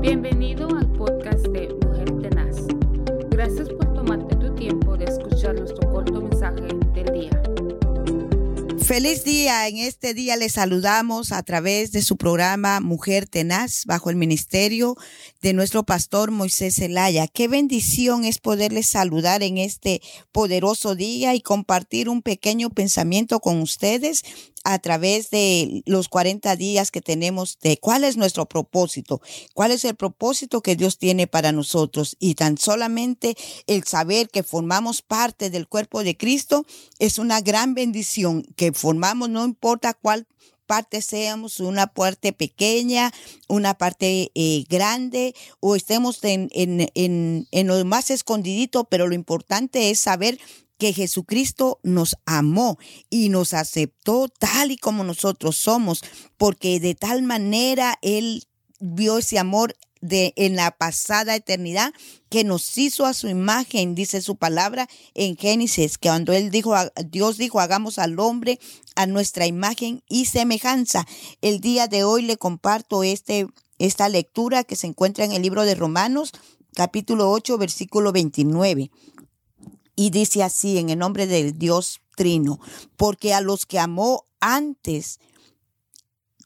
Bienvenido al podcast de Mujer Tenaz. Gracias por tomarte tu tiempo de escuchar nuestro corto mensaje del día. Feliz día. En este día le saludamos a través de su programa Mujer Tenaz bajo el ministerio de nuestro pastor Moisés Zelaya. Qué bendición es poderles saludar en este poderoso día y compartir un pequeño pensamiento con ustedes a través de los 40 días que tenemos de cuál es nuestro propósito, cuál es el propósito que Dios tiene para nosotros. Y tan solamente el saber que formamos parte del cuerpo de Cristo es una gran bendición que formamos, no importa cuál parte seamos, una parte pequeña, una parte eh, grande o estemos en, en, en, en lo más escondidito, pero lo importante es saber que Jesucristo nos amó y nos aceptó tal y como nosotros somos, porque de tal manera Él vio ese amor de en la pasada eternidad que nos hizo a su imagen, dice su palabra en Génesis, que cuando él dijo, Dios dijo, hagamos al hombre a nuestra imagen y semejanza. El día de hoy le comparto este, esta lectura que se encuentra en el libro de Romanos, capítulo 8, versículo 29. Y dice así en el nombre del Dios Trino, porque a los que amó antes,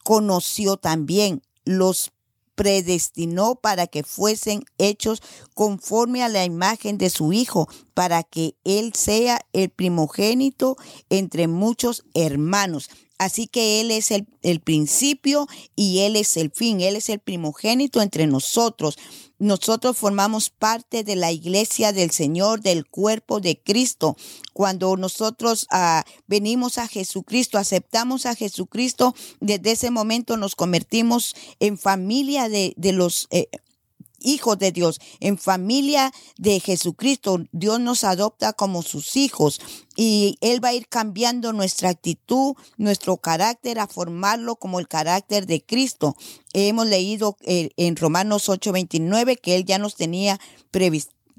conoció también, los predestinó para que fuesen hechos conforme a la imagen de su Hijo, para que Él sea el primogénito entre muchos hermanos. Así que Él es el, el, principio y Él es el fin, Él es el primogénito entre nosotros. Nosotros formamos parte de la iglesia del Señor, del cuerpo de Cristo. Cuando nosotros uh, venimos a Jesucristo, aceptamos a Jesucristo, desde ese momento nos convertimos en familia de, de los... Eh, hijos de Dios, en familia de Jesucristo. Dios nos adopta como sus hijos y Él va a ir cambiando nuestra actitud, nuestro carácter, a formarlo como el carácter de Cristo. Hemos leído eh, en Romanos 8:29 que Él ya nos tenía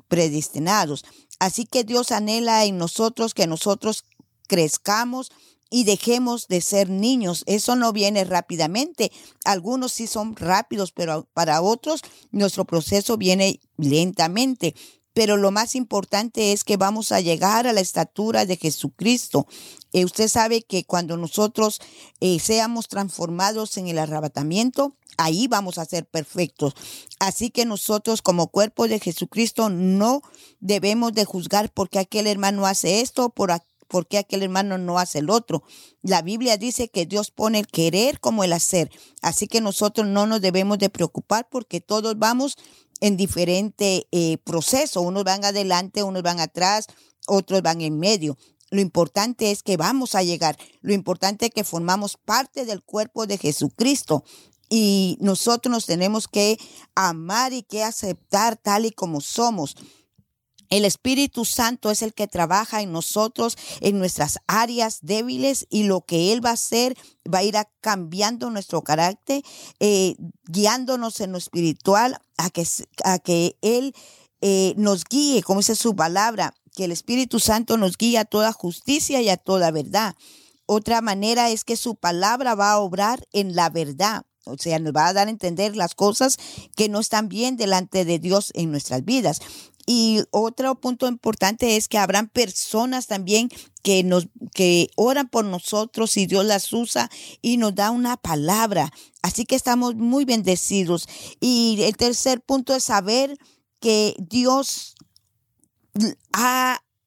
predestinados. Así que Dios anhela en nosotros que nosotros crezcamos y dejemos de ser niños. Eso no viene rápidamente. Algunos sí son rápidos, pero para otros nuestro proceso viene lentamente. Pero lo más importante es que vamos a llegar a la estatura de Jesucristo. Eh, usted sabe que cuando nosotros eh, seamos transformados en el arrebatamiento, ahí vamos a ser perfectos. Así que nosotros como cuerpo de Jesucristo no debemos de juzgar porque aquel hermano hace esto, por ¿Por qué aquel hermano no hace el otro? La Biblia dice que Dios pone el querer como el hacer. Así que nosotros no nos debemos de preocupar porque todos vamos en diferente eh, proceso. Unos van adelante, unos van atrás, otros van en medio. Lo importante es que vamos a llegar. Lo importante es que formamos parte del cuerpo de Jesucristo. Y nosotros nos tenemos que amar y que aceptar tal y como somos. El Espíritu Santo es el que trabaja en nosotros, en nuestras áreas débiles y lo que Él va a hacer va a ir cambiando nuestro carácter, eh, guiándonos en lo espiritual a que, a que Él eh, nos guíe, como dice su palabra, que el Espíritu Santo nos guíe a toda justicia y a toda verdad. Otra manera es que su palabra va a obrar en la verdad. O sea, nos va a dar a entender las cosas que no están bien delante de Dios en nuestras vidas. Y otro punto importante es que habrán personas también que nos que oran por nosotros y Dios las usa y nos da una palabra. Así que estamos muy bendecidos. Y el tercer punto es saber que Dios ha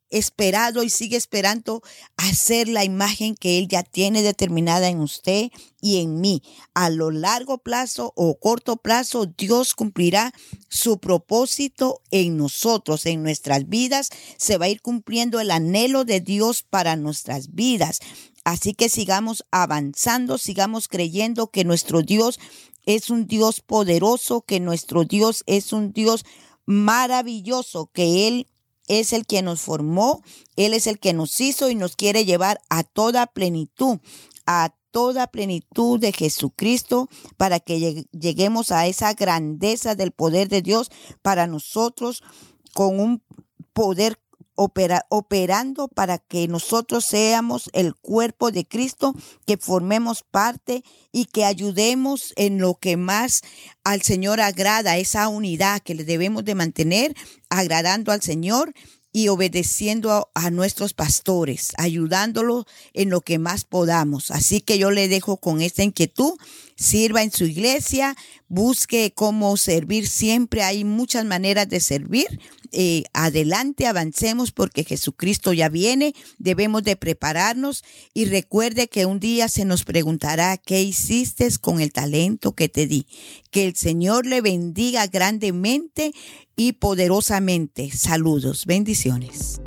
esperado y sigue esperando hacer la imagen que Él ya tiene determinada en usted y en mí. A lo largo plazo o corto plazo, Dios cumplirá su propósito en nosotros, en nuestras vidas. Se va a ir cumpliendo el anhelo de Dios para nuestras vidas. Así que sigamos avanzando, sigamos creyendo que nuestro Dios es un Dios poderoso, que nuestro Dios es un Dios maravilloso, que Él es el que nos formó, Él es el que nos hizo y nos quiere llevar a toda plenitud, a toda plenitud de Jesucristo para que lleguemos a esa grandeza del poder de Dios para nosotros con un poder operando para que nosotros seamos el cuerpo de Cristo, que formemos parte y que ayudemos en lo que más al Señor agrada, esa unidad que le debemos de mantener, agradando al Señor y obedeciendo a, nuestros pastores, ayudándolos en lo que más podamos. Así que yo le dejo con esta inquietud, sirva en su iglesia, busque cómo servir siempre, hay muchas maneras de servir. Eh, adelante, avancemos porque Jesucristo ya viene, debemos de prepararnos y recuerde que un día se nos preguntará qué hiciste con el talento que te di. Que el Señor le bendiga grandemente y poderosamente. Saludos, bendiciones.